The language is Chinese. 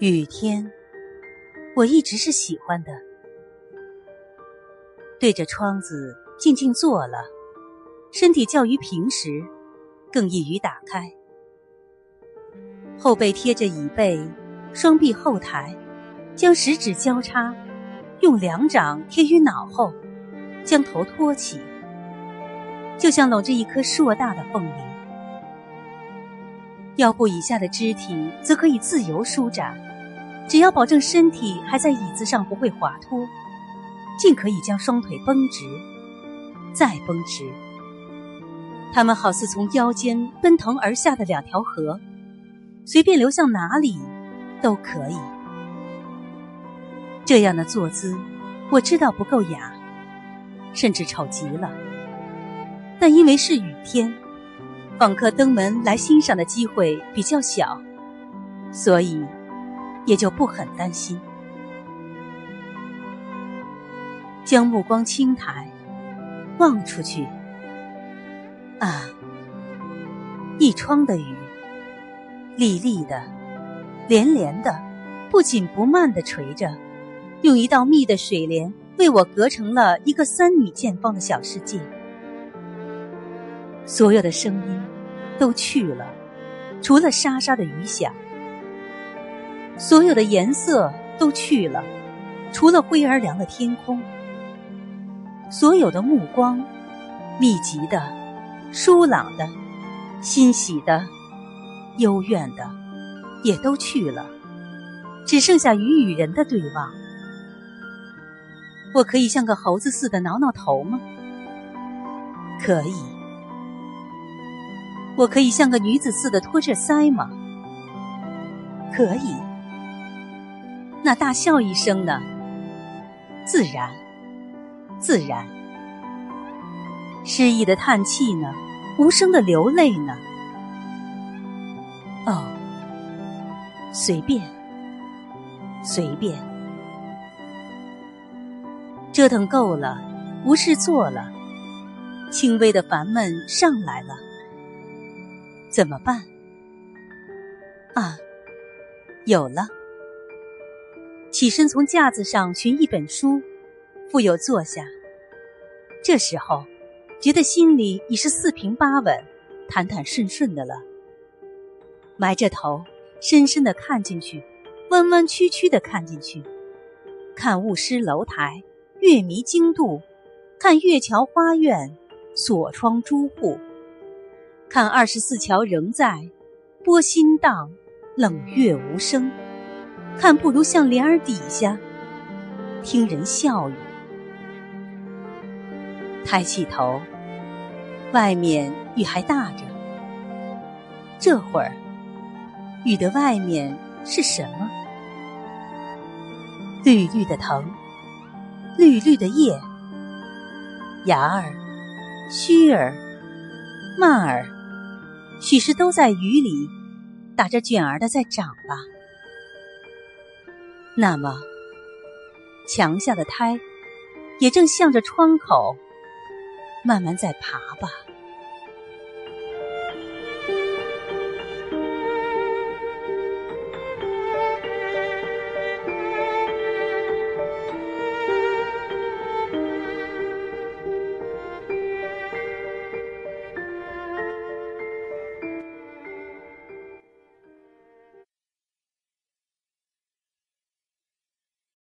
雨天，我一直是喜欢的。对着窗子静静坐了，身体较于平时更易于打开。后背贴着椅背，双臂后抬，将食指交叉，用两掌贴于脑后，将头托起，就像搂着一颗硕大的凤梨。腰部以下的肢体则可以自由舒展。只要保证身体还在椅子上不会滑脱，尽可以将双腿绷直，再绷直。它们好似从腰间奔腾而下的两条河，随便流向哪里都可以。这样的坐姿，我知道不够雅，甚至丑极了。但因为是雨天，访客登门来欣赏的机会比较小，所以。也就不很担心。将目光轻抬，望出去，啊，一窗的雨，沥沥的，连连的，不紧不慢的垂着，用一道密的水帘为我隔成了一个三米见方的小世界。所有的声音都去了，除了沙沙的雨响。所有的颜色都去了，除了灰而凉的天空；所有的目光，密集的、疏朗的、欣喜的、幽怨的，也都去了，只剩下鱼与人的对望。我可以像个猴子似的挠挠头吗？可以。我可以像个女子似的托着腮吗？可以。那大笑一声呢？自然，自然。失意的叹气呢？无声的流泪呢？哦，随便，随便。折腾够了，无事做了，轻微的烦闷上来了，怎么办？啊，有了。起身从架子上寻一本书，复又坐下。这时候，觉得心里已是四平八稳、坦坦顺顺的了。埋着头，深深的看进去，弯弯曲曲的看进去，看雾失楼台，月迷经度，看月桥花苑，锁窗朱户，看二十四桥仍在，波心荡，冷月无声。看不如向帘儿底下听人笑语。抬起头，外面雨还大着。这会儿，雨的外面是什么？绿绿的藤，绿绿的叶，芽儿、须儿、蔓儿，许是都在雨里打着卷儿的在长吧。那么，墙下的胎也正向着窗口慢慢在爬吧。